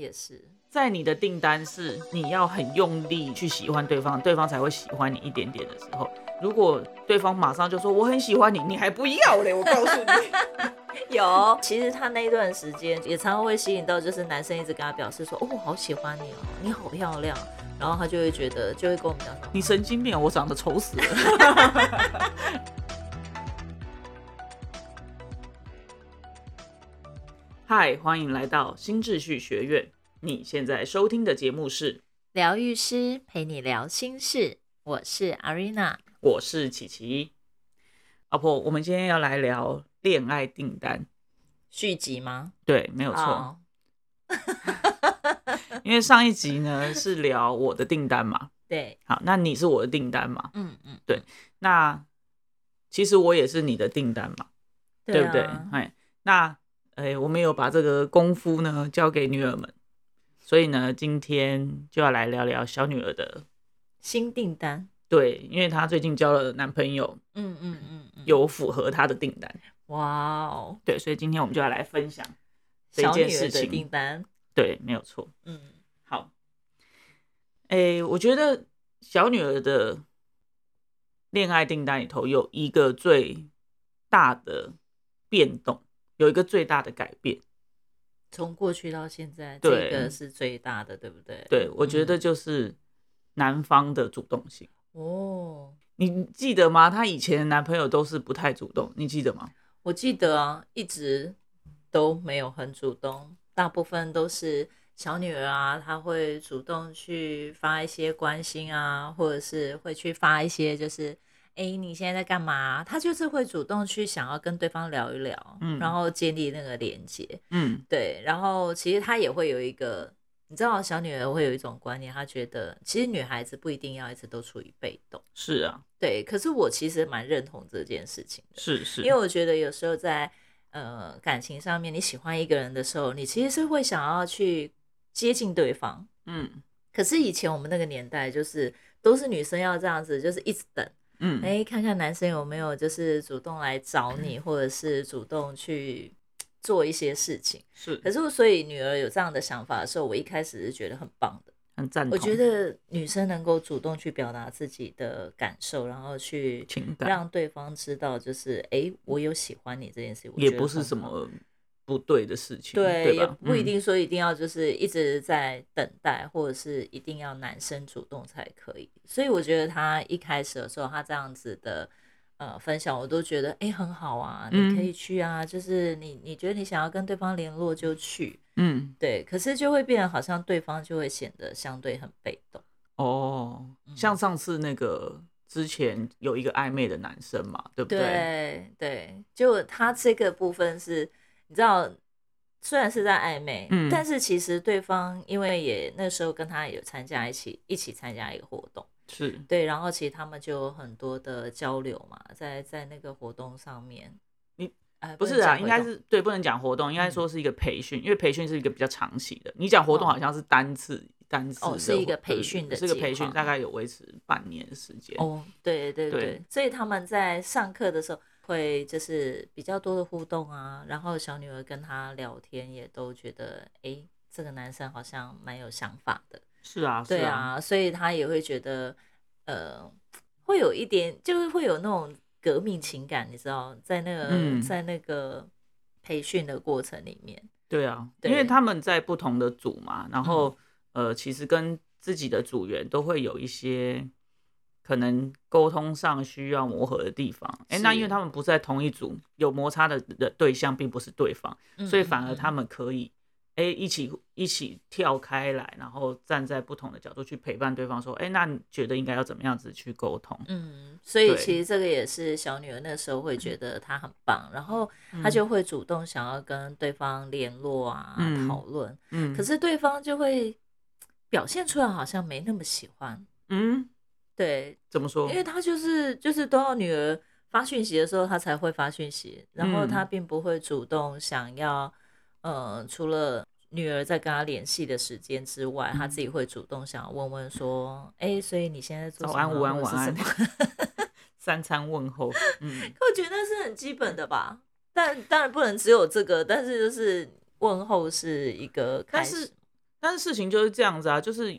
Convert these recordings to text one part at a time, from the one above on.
也是，在你的订单是你要很用力去喜欢对方，对方才会喜欢你一点点的时候，如果对方马上就说我很喜欢你，你还不要嘞，我告诉你，有。其实他那一段时间也常常会吸引到，就是男生一直跟他表示说，哦，我好喜欢你哦，你好漂亮，然后他就会觉得，就会跟我们讲说，你神经病，我长得丑死了。嗨，欢迎来到新秩序学院。你现在收听的节目是疗愈师陪你聊心事，我是 Arena，我是琪琪。阿婆，我们今天要来聊恋爱订单续集吗？对，没有错。因为上一集呢是聊我的订单嘛，对，好，那你是我的订单嘛？嗯嗯，对。那其实我也是你的订单嘛，对不对？哎，那。哎，我们有把这个功夫呢交给女儿们，所以呢，今天就要来聊聊小女儿的新订单。对，因为她最近交了男朋友，嗯嗯嗯，有符合她的订单。哇哦，对，所以今天我们就要来分享小女儿的订单。对，没有错。嗯，好。哎，我觉得小女儿的恋爱订单里头有一个最大的变动。有一个最大的改变，从过去到现在，这个是最大的，对不对？对，我觉得就是男方的主动性。哦，你记得吗？她以前的男朋友都是不太主动，你记得吗？我记得啊，一直都没有很主动，大部分都是小女儿啊，她会主动去发一些关心啊，或者是会去发一些就是。哎，你现在在干嘛？他就是会主动去想要跟对方聊一聊，嗯，然后建立那个连接，嗯，对。然后其实他也会有一个，你知道，小女儿会有一种观念，她觉得其实女孩子不一定要一直都处于被动。是啊，对。可是我其实蛮认同这件事情的，是是，因为我觉得有时候在呃感情上面，你喜欢一个人的时候，你其实是会想要去接近对方，嗯。可是以前我们那个年代，就是都是女生要这样子，就是一直等。嗯，哎，看看男生有没有就是主动来找你，或者是主动去做一些事情。是，可是所以女儿有这样的想法的时候，我一开始是觉得很棒的，很赞同。我觉得女生能够主动去表达自己的感受，然后去让对方知道，就是哎，我有喜欢你这件事，也不是什么。不对的事情，对，也不一定说一定要就是一直在等待，或者是一定要男生主动才可以。所以我觉得他一开始的时候，他这样子的呃分享，我都觉得哎很好啊，你可以去啊，就是你你觉得你想要跟对方联络就去，嗯，对。可是就会变得好像对方就会显得相对很被动。哦，像上次那个之前有一个暧昧的男生嘛，对不对？对对，就他这个部分是。你知道，虽然是在暧昧，嗯，但是其实对方因为也那时候跟他有参加一起一起参加一个活动，是。对，然后其实他们就有很多的交流嘛，在在那个活动上面，你不是啊，应该是对，不能讲活动，应该说是一个培训，因为培训是一个比较长期的，你讲活动好像是单次单次，哦，是一个培训的，是个培训，大概有维持半年时间，哦，对对对，所以他们在上课的时候。会就是比较多的互动啊，然后小女儿跟他聊天也都觉得，哎，这个男生好像蛮有想法的。是啊，对啊，所以他也会觉得，呃，会有一点，就是会有那种革命情感，你知道，在那个在那个培训的过程里面。对啊，因为他们在不同的组嘛，然后呃，其实跟自己的组员都会有一些。可能沟通上需要磨合的地方，哎，那因为他们不在同一组，有摩擦的的对象并不是对方，所以反而他们可以，哎，一起一起跳开来，然后站在不同的角度去陪伴对方，说，哎，那你觉得应该要怎么样子去沟通？嗯，所以其实这个也是小女儿那时候会觉得她很棒，然后她就会主动想要跟对方联络啊，讨论，嗯，可是对方就会表现出来好像没那么喜欢，嗯。对，怎么说？因为他就是就是都要女儿发讯息的时候，他才会发讯息，然后他并不会主动想要，呃，除了女儿在跟他联系的时间之外，他自己会主动想要问问说，哎，所以你现在做早安、午安、晚安，三餐问候。嗯，可我觉得那是很基本的吧，但当然不能只有这个，但是就是问候是一个开始。但是事情就是这样子啊，就是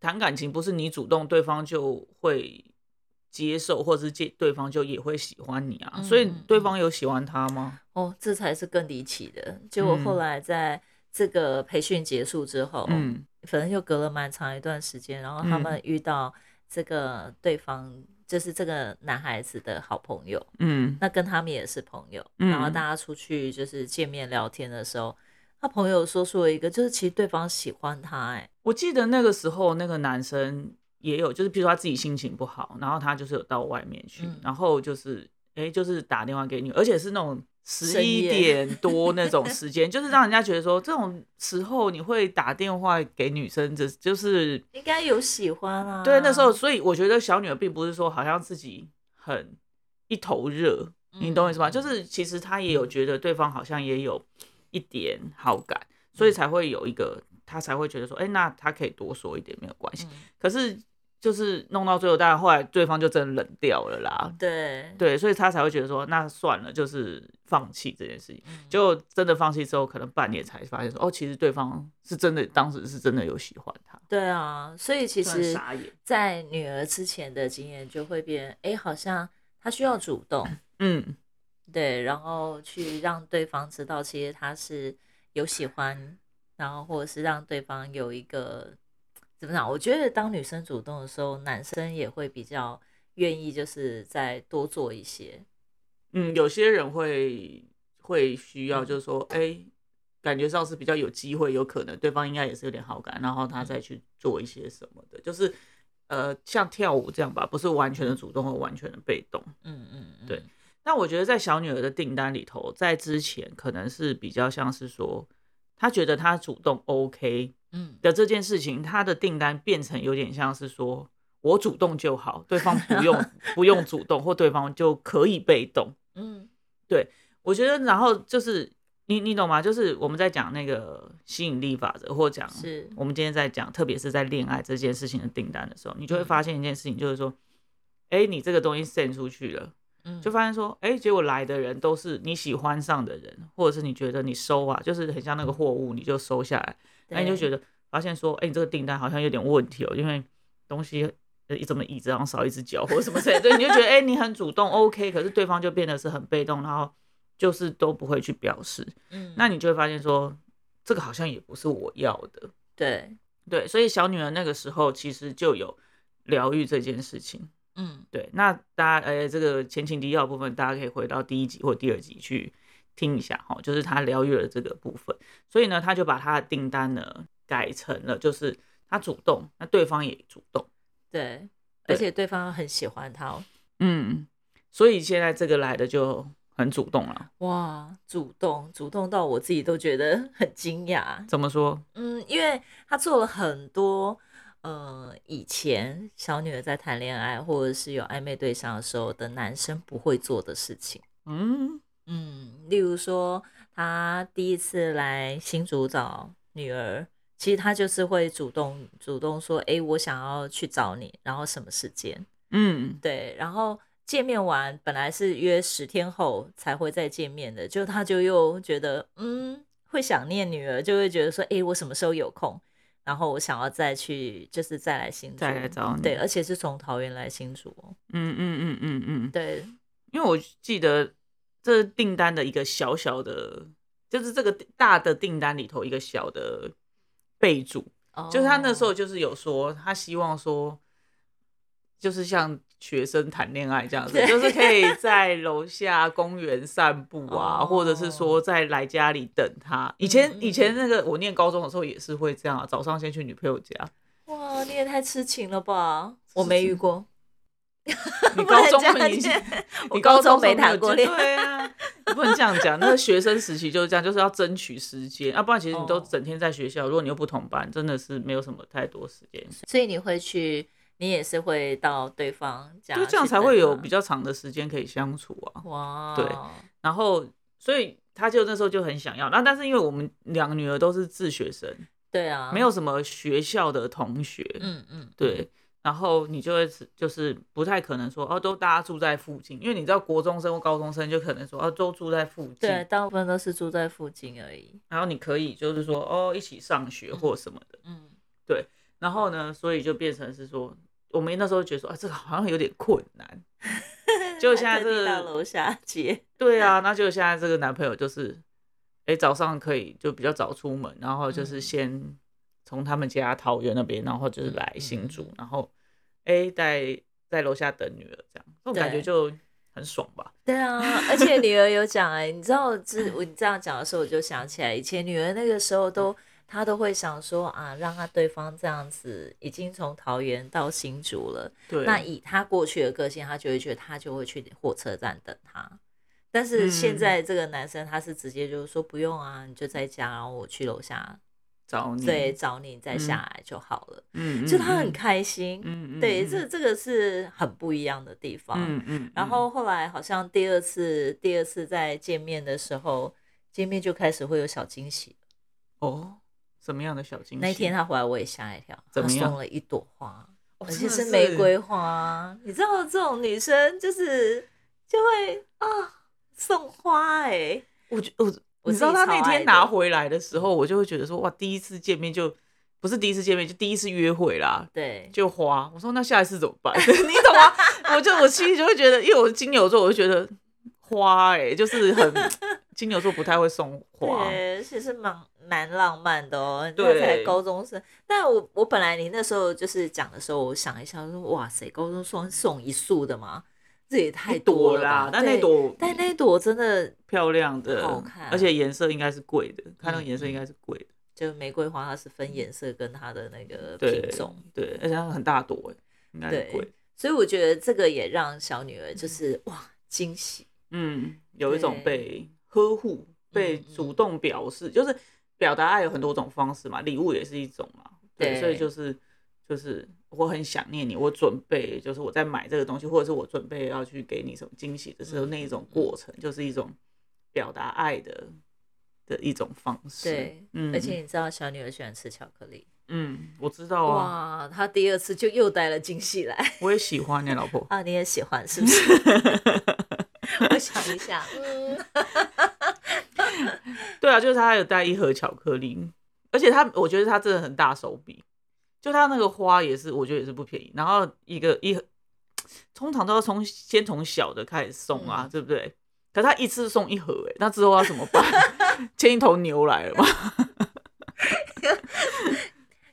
谈感情不是你主动，对方就会接受，或者是接对方就也会喜欢你啊。所以嗯对方有喜欢他吗？哦，这才是更离奇的。结果后嗯来在这个培训结束之后，嗯反正又隔了蛮长一段时间，然后他嗯们遇到这个对方，就是这个男孩子的好朋友，嗯那跟他们也是朋友，嗯然后大家出去就是见面聊天的时候，他朋友说出了一个，就是其实对方喜欢他、哎，我记得那个时候那个男生也有，就是譬如说他自己心情不好，然后他就是有到外面去，嗯然后就是哎、就是打电话给你，而且是那种十一点多那种 时间，就是让人家觉得说这种时候你会打电话给女生，这就是应该有喜欢啊。对那时候，所以我觉得小女儿并不是说好像自己很一头热，你懂我意思吗？嗯就是其实她也有觉得对方好像也有一点好感，所以才会有一个他才会觉得说，哎、那他可以多说一点没有关系。嗯可是就是弄到最后，当然后来对方就真的冷掉了啦。对对，所以他才会觉得说，那算了，就是放弃这件事情。嗯就真的放弃之后，可能半年才发现说，哦，其实对方是真的，当时是真的有喜欢他。对啊，所以其实。在女儿之前的经验就会变，哎、好像她需要主动，嗯对，然后去让对方知道，其实他是有喜欢，然后或者是让对方有一个怎么讲？我觉得当女生主动的时候，男生也会比较愿意，就是再多做一些。嗯，有些人会会需要，嗯就是说，哎、感觉上是比较有机会，有可能对方应该也是有点好感，然后他再去做一些什么的，就是呃，像跳舞这样吧，不是完全的主动或完全的被动。嗯嗯嗯，对但我觉得在小女儿的订单里头，在之前可能是比较像是说，她觉得她主动 OK 嗯的这件事情，她的订单变成有点像是说我主动就好，对方不用 不用主动，或对方就可以被动。嗯对我觉得，然后就是你你懂吗？就是我们在讲那个吸引力法则，或讲是我们今天在讲，特别是在恋爱这件事情的订单的时候，你就会嗯发现一件事情，就是说，哎、你这个东西 send 出去了，嗯。就发现说，哎、结果来的人都是你喜欢上的人，或者是你觉得你收啊，就是很像那个货物，你就收下来，那你就觉得得发现说，哎、你这个订单好像有点问题哦，因为东西。呃，怎么椅子上少一只脚或者什么之类的，对，你就觉得哎、你很主动，OK，可是对方就变得是很被动，然后就是都不会去表示，嗯。那你就会发现说，这个好像也不是我要的，对。对，所以小女儿那个时候其实就有疗愈这件事情，嗯。对，那大家呃这个前情提要部分，大家可以回到第一集或第二集去听一下哈，就是他疗愈了这个部分，所以呢，他就把他的订单呢改成了就是他主动，那对方也主动，对，对而且对方很喜欢他哦，嗯，所以现在这个来的就很主动了，哇，主动主动到我自己都觉得很惊讶。怎么说？嗯，因为他做了很多，呃，以前小女儿在谈恋爱或者是有暧昧对象的时候的男生不会做的事情。嗯嗯，例如说，他第一次来新竹找女儿，其实他就是会主动主动说，诶，我想要去找你，然后什么时间？嗯对，然后见面完本来是约十天后才会再见面的，就他就又觉得嗯会想念女儿，就会觉得说，诶，我什么时候有空？然后我想要再去，就是再来新竹，再来找。你对，而且是从桃园来新竹哦，嗯嗯嗯嗯嗯，对，因为我记得这订单的一个小小的，就是这个大的订单里头一个小的备注，就是他那时候哦。就是有说，他希望说，就是像学生谈恋爱这样子，就是可以在楼下公园散步啊，哦或者是说在来家里等他。以前以前那个我念高中的时候也是会这样啊，早上先去女朋友家。哇，你也太痴情了吧！我没遇过，你高中不能这样你 你高高中没谈过恋爱对啊，你不能这样讲。那个学生时期就是这样，就是要争取时间，要、不然其实你都哦整天在学校，如果你又不同班，真的是没有什么太多时间。所以你会去，你也是会到对方家，就这样才会有比。较长的时间可以相处啊。哇，对然后，所以他就那时候就很想要。那但是因为我们两个女儿都是自学生，对啊，没有什么学校的同学，嗯嗯，对，然后你就会是就是不太可能说哦，都大家住在附近，因为你知道国中生或高中生就可能说哦，都住在附近，对，大部分都是住在附近而已。然后你可以就是说哦，一起上学或什么的，嗯，对然后呢，所以就变成是说，我们那时候觉得说啊，这个好像有点困难，就现在到楼下接，对啊，那就现在这个男朋友就是，哎，早上可以就比较早出门，然后就是嗯先从他们家桃园那边，然后就是来嗯新竹，然后哎在在楼下等女儿，这样这种感觉就很爽吧？对啊，而且女儿有讲哎、你知道这我你这样讲的时候，我就想起来以前女儿那个时候都。她都会想说啊，让他对方这样子已经从桃园到新竹了，对，那以他过去的个性，他就会觉得他就会去火车站等他。但是现嗯在这个男生他是直接就是说不用啊，你就在家，然后我去楼下找你，对找你再下来就好了。嗯，嗯，就他很嗯开心，嗯嗯，对，嗯这这个是很不一样的地方。嗯嗯，然后后来好像第二次第二次再见面的时候，见面就开始会有小惊喜。哦，什么样的小惊喜？那天他回来我也吓一跳，他怎么样送了一朵花，哦而且是玫瑰花。你知道这种女生就是就会啊送花哎、我觉我我你知道他那天拿回来的时候，我就会觉得说哇，第一次见面就不是第一次见面，就第一次约会啦，对，就花。我说那下一次怎么办？你懂吗？我就我心里就会觉得，因为我是金牛座，我就觉得花哎、就是很 金牛座不太会送花。对，其实蛮蛮浪漫的哦。他对才高中生，但我我本来你那时候就是讲的时候，我想一下说，哇塞，高中送送一束的吗？这也太多了啦，但那朵但那朵真的漂亮的，好看而且颜色应该是贵的，看那个嗯颜色应该是贵的，就玫瑰花，它是分颜色跟它的那个品种，对，而且它很大朵哎，贵。所以我觉得这个也让小女儿就是哇惊喜，嗯，有一种被呵护、被嗯主动表示，就是表达爱有很多种方式嘛，礼物也是一种嘛。对，对所以就是就是我很想念你，我准备就是我在买这个东西，或者是我准备要去给你什么惊喜的时候，嗯那一种过程就是一种表达爱的的一种方式。对，嗯，而且你知道小女儿喜欢吃巧克力，嗯，我知道啊，哇，她第二次就又带了惊喜来。我也喜欢你老婆。啊，你也喜欢是不是？我想一下，嗯，对啊，就是他有带一盒巧克力，而且他我觉得他真的很大手笔，就他那个花也是，我觉得也是不便宜。然后一个一盒，通常都要从先从小的开始送啊，嗯对不对？可他一次送一盒、欸，那之后要怎么办？牵一头牛来了吗？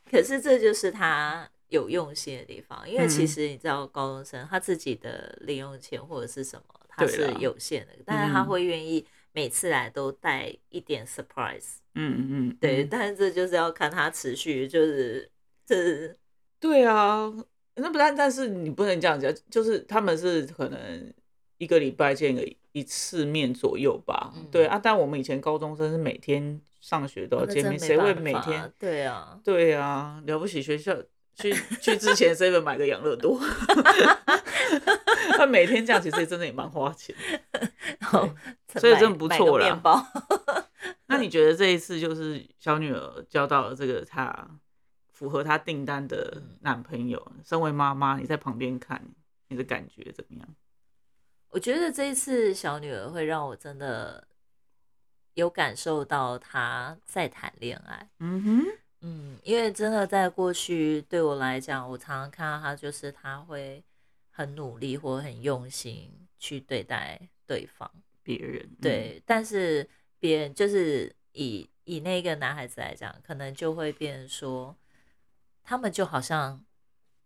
可是这就是他有用心的地方，因为其嗯实你知道，高中生他自己的零用钱或者是什么，他是有限的，但是他嗯会愿意每次来都带一点 surprise，嗯嗯嗯，对，嗯但是这就是要看他持续，就是这对啊，那不但但是你不能这样讲，就是他们是可能一个礼拜见个一次面左右吧。嗯对啊，但我们以前高中生是每天上学都要见面，谁会每天？对啊，对啊，了不起学校去去之前 seven 买个养乐多，他每天这样其实真的也蛮花钱。所以真的不错啦面包，那你觉得这一次就是小女儿交到了这个她符合她订单的嗯男朋友，身为妈妈，你在旁边看，你的感觉怎么样？我觉得这一次小女儿会让我真的有感受到她在谈恋爱。嗯哼，嗯，因为真的在过去对我来讲，我常常看到他，就是他会很努力或很用心去对待对方。别人嗯对，但是别人就是以以那个男孩子来讲，可能就会变成说，他们就好像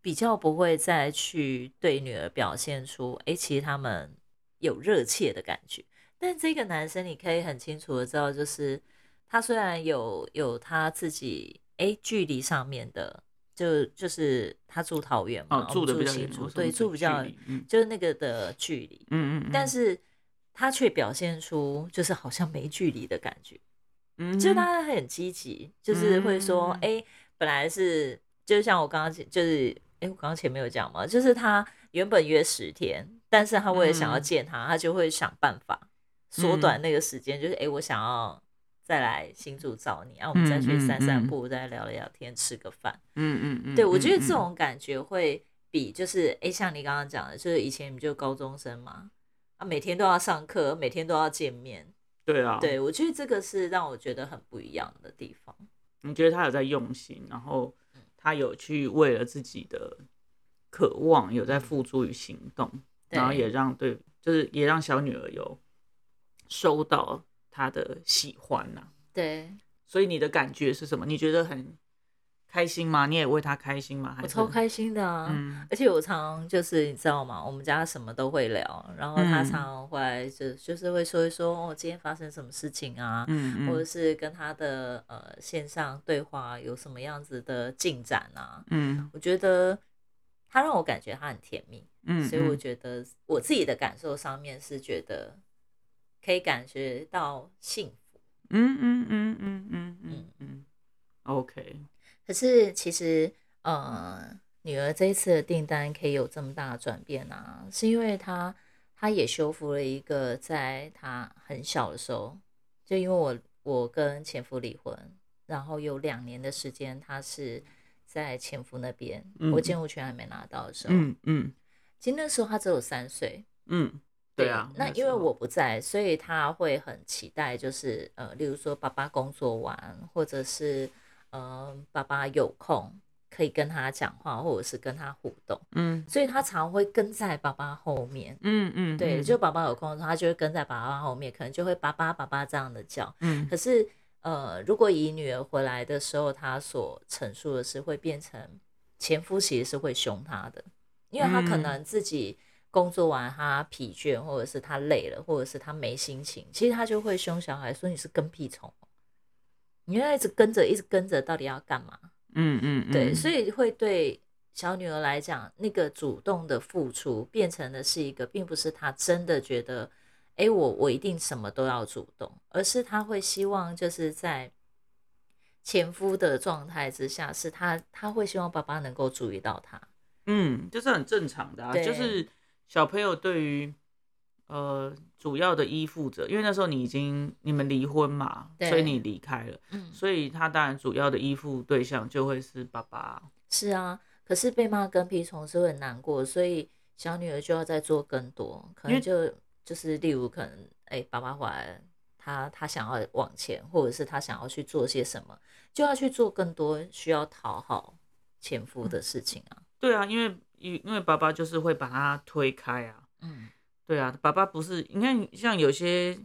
比较不会再去对女儿表现出，哎、其实他们有热切的感觉。但这个男生，你可以很清楚的知道，就是他虽然有有他自己哎距离上面的，就就是他住桃园嘛，哦，住的比较远对，住比较嗯。就是那个的距离，嗯嗯，但是他却表现出就是好像没距离的感觉，嗯就是他很积极，就是会说，嗯。哎、本来是就像我刚刚就是，哎、我刚刚前面有讲嘛，就是他原本约十天，但是他为了想要嗯。见他，他就会想办法缩短那个时间，就是哎、我想要再来新竹找你，然、后我们再去散散嗯步，再聊聊天，吃个饭。嗯嗯嗯，对我觉得这嗯种感觉会比就是哎，像你刚刚讲的，就是以前你们就高中生嘛，啊，每天都要上课，每天都要见面。对啊，对我觉得这个是让我觉得很不一样的地方。你觉得他有在用心，然后他有去为了自己的渴望有在付诸于行动，然后也让对，就是也让小女儿有收到他的喜欢呐。对，所以你的感觉是什么？你觉得很？开心吗？你也为他开心吗？我超开心的啊！而且我常就是你知道吗？我们家什么都会聊，然后他常会就就是会说一说哦，今天发生什么事情啊？嗯或者是跟他的呃线上对话有什么样子的进展啊？嗯，我觉得他让我感觉他很甜蜜，嗯，所以我觉得我自己的感受上面是觉得可以感觉到幸福。嗯嗯嗯嗯嗯嗯嗯，OK。可是其实，呃，女儿这一次的订单可以有这么大的转变啊，是因为她她也修复了一个，在她很小的时候，就因为我我跟前夫离婚，然后有两年的时间，她是在前夫那边，我监护权还没拿到的时候，嗯嗯，其实那时候她只有三岁，嗯，对啊，那因为我不在，所以他会很期待，就是呃，例如说爸爸工作完，或者是。呃，爸爸有空可以跟他讲话，或者是跟他互动，嗯，所以他常会跟在爸爸后面，嗯嗯，对，就。爸爸有空的时候，他就会跟在爸爸后面，可能就会爸爸爸爸这样的叫，嗯，可是呃，如果以女儿回来的时候，他所陈述的是会变成前夫其实是会凶他的，因为他可能自己工作完他疲倦，或者是他累了，或者是他没心情，其实他就会凶小孩说你是跟屁虫。你要一直跟着，一直跟着，到底要干嘛？嗯嗯，对，所以会对小女儿来讲，那个主动的付出变成的是一个，并不是她真的觉得，哎，我我一定什么都要主动，而是她会希望就是在前夫的状态之下，是她她会希望爸爸能够注意到他。嗯，这是很正常的啊，就是小朋友对于。呃，主要的依附者，因为那时候你已经你们离婚嘛，所以你离开了，嗯，所以他当然主要的依附对象就会是爸爸。是啊，可是被骂跟屁虫是会很难过，所以小女儿就要再做更多，可能就就是例如可能，哎，爸爸回来，他他想要往前，或者是他想要去做些什么，就要去做更多需要讨好前夫的事情啊。对啊，因为因因为爸爸就是会把他推开啊，嗯。对啊，爸爸不是你看，像有些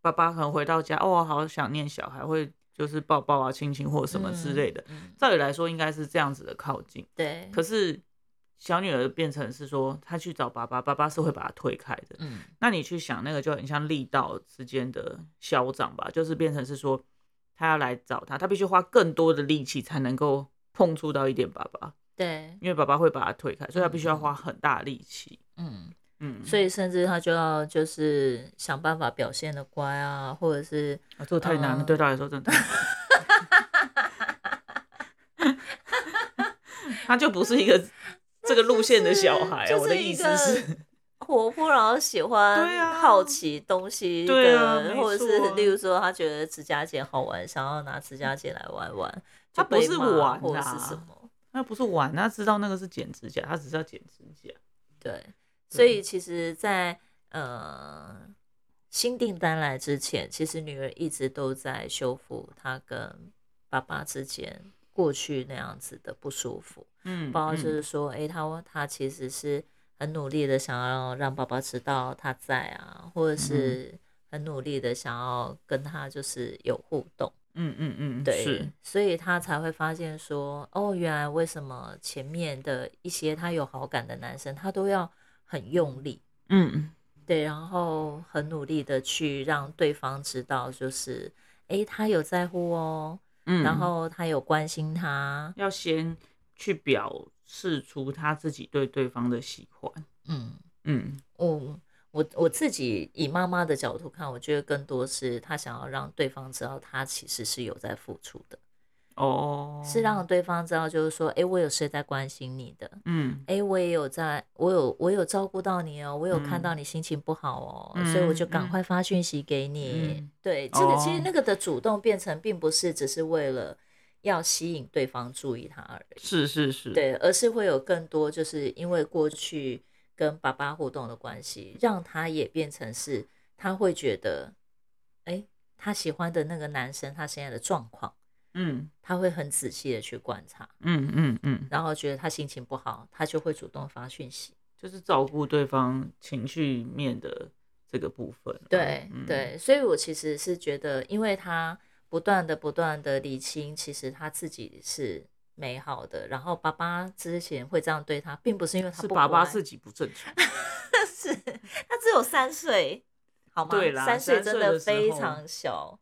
爸爸可能回到家，哦，好想念小孩，会就是抱抱啊、亲亲或什么之类的。照理来说，应该是这样子的靠近。对。可是小女儿变成是说，她去找爸爸，爸爸是会把她推开的。嗯。那你去想，那个就很像力道之间的消长吧，就是变成是说，他要来找他，他必须花更多的力气才能够碰触到一点爸爸。对。因为爸爸会把他推开，所以他必须要花很大力气。嗯。嗯，所以甚至他就要就是想办法表现的乖啊，或者是啊，这太难了，对他来说真的，他就不是一个 这个路线的小孩。我的意思是，活泼然后喜欢好奇东西的，或者是例如说他觉得指甲剪好玩，想要拿指甲剪来玩玩，他不是玩或者是什么，他不是玩，他知道那个是剪指甲，他只是要剪指甲，对。所以其实，在呃新订单来之前，其实女儿一直都在修复她跟爸爸之间过去那样子的不舒服。嗯，包括就是说，哎，她她其实是很努力的想要让爸爸知道她在啊，或者是很努力的想要跟他就是有互动。嗯嗯嗯，对，所以他才会发现说，哦，原来为什么前面的一些他有好感的男生，他都要。很用力，嗯，对，然后很努力的去让对方知道，就是，哎，他有在乎哦，嗯，然后他有关心他，要先去表示出他自己对对方的喜欢，嗯。嗯，我我我自己以妈妈的角度看，我觉得更多是他想要让对方知道，他其实是有在付出的。哦，是让对方知道，就是说，哎，我有谁在关心你的，嗯，哎，我也有在，我有我有照顾到你哦，我有看到你心情不好哦，所以我就赶快发讯息给你。对，这个其实那个的主动变成，并不是只是为了要吸引对方注意他而已。是是是，对，而是会有更多，就是因为过去跟爸爸互动的关系，让他也变成是，他会觉得，哎，他喜欢的那个男生他现在的状况，嗯他会很仔细的去观察，嗯嗯嗯，然后觉得他心情不好，他就会主动发讯息。就是照顾对方情绪面的这个部分啊。对、嗯，对，所以我其实是觉得，因为他不断的不断的理清，其实他自己是美好的，然后爸爸之前会这样对他，并不是因为他是爸爸自己不正常。是他只有三岁，好吗？对啦三岁真的非常小。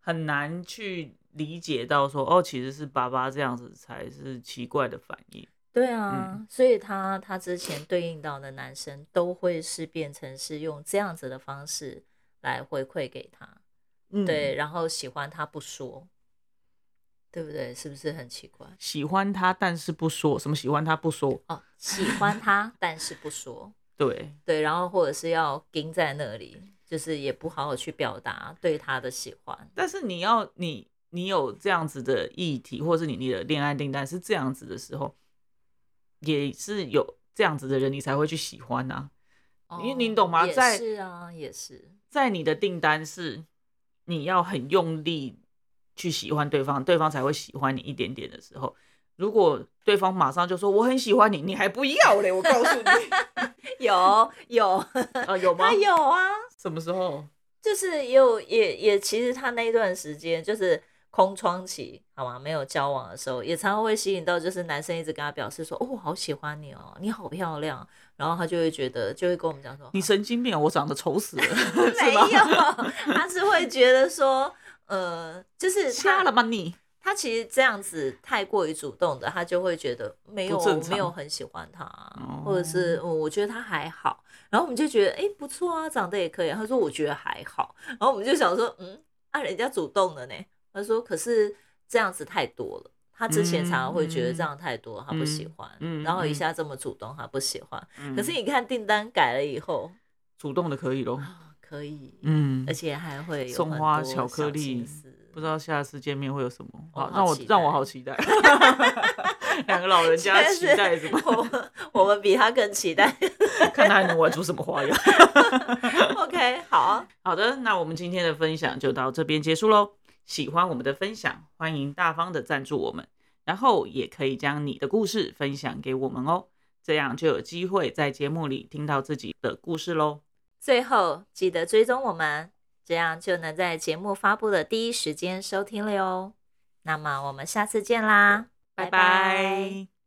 很难去理解到说，哦，其实是爸爸这样子才是奇怪的反应。对啊，嗯所以他他之前对应到的男生都会是变成是用这样子的方式来回馈给他，嗯，对，，然后喜欢他不说，对不对？是不是很奇怪？喜欢他，但是不说什么喜欢他不说，哦，喜欢他但是不说，对，对，然后或者是要盯在那里，就是也不好好去表达对他的喜欢。但是你要你你有这样子的议题，或者是你你的恋爱订单是这样子的时候，也是有这样子的人，你才会去喜欢呐、因为你懂吗在是啊，也是。在你的订单是你要很用力去喜欢对方，对方才会喜欢你一点点的时候，如果对方马上就说我很喜欢你，你还不要嘞，我告诉你，有有，啊，有吗他？有啊，什么时候？就是有也也，其实他那一段时间就是空窗期，好吗？没有交往的时候，也常常会吸引到，就是男生一直跟他表示说，哦，我好喜欢你哦，你好漂亮，然后他就会觉得，就会跟我们讲说，你神经病啊！我长得丑死了，没有，他是会觉得说，呃，就是他瞎了吧你？他其实这样子太过于主动的，他就会觉得没有没有很喜欢他，哦或者是、嗯我觉得他还好，然后我们就觉得哎、诶不错啊，长得也可以。他说我觉得还好，然后我们就想说嗯，啊人家主动的呢。他说可是这样子太多了。他之前常常会觉得这样太多，他不喜欢，嗯然后一嗯下这么主动，他不喜欢。嗯可是你看订单改了以后主动的可以咯。啊，可以，嗯而，且还会有送花巧克力不知道下次见面会有什么，好好让我让我好期待。两个老人家期待什么？我们我们比他更期待。看他还能玩出什么花样。OK，好啊，好的，那我们今天的分享就到这边结束喽。喜欢我们的分享，欢迎大方的赞助我们，然后也可以将你的故事分享给我们哦，这样就有机会在节目里听到自己的故事喽。最后记得追踪我们，这样就能在节目发布的第一时间收听了哟。那么我们下次见啦，拜拜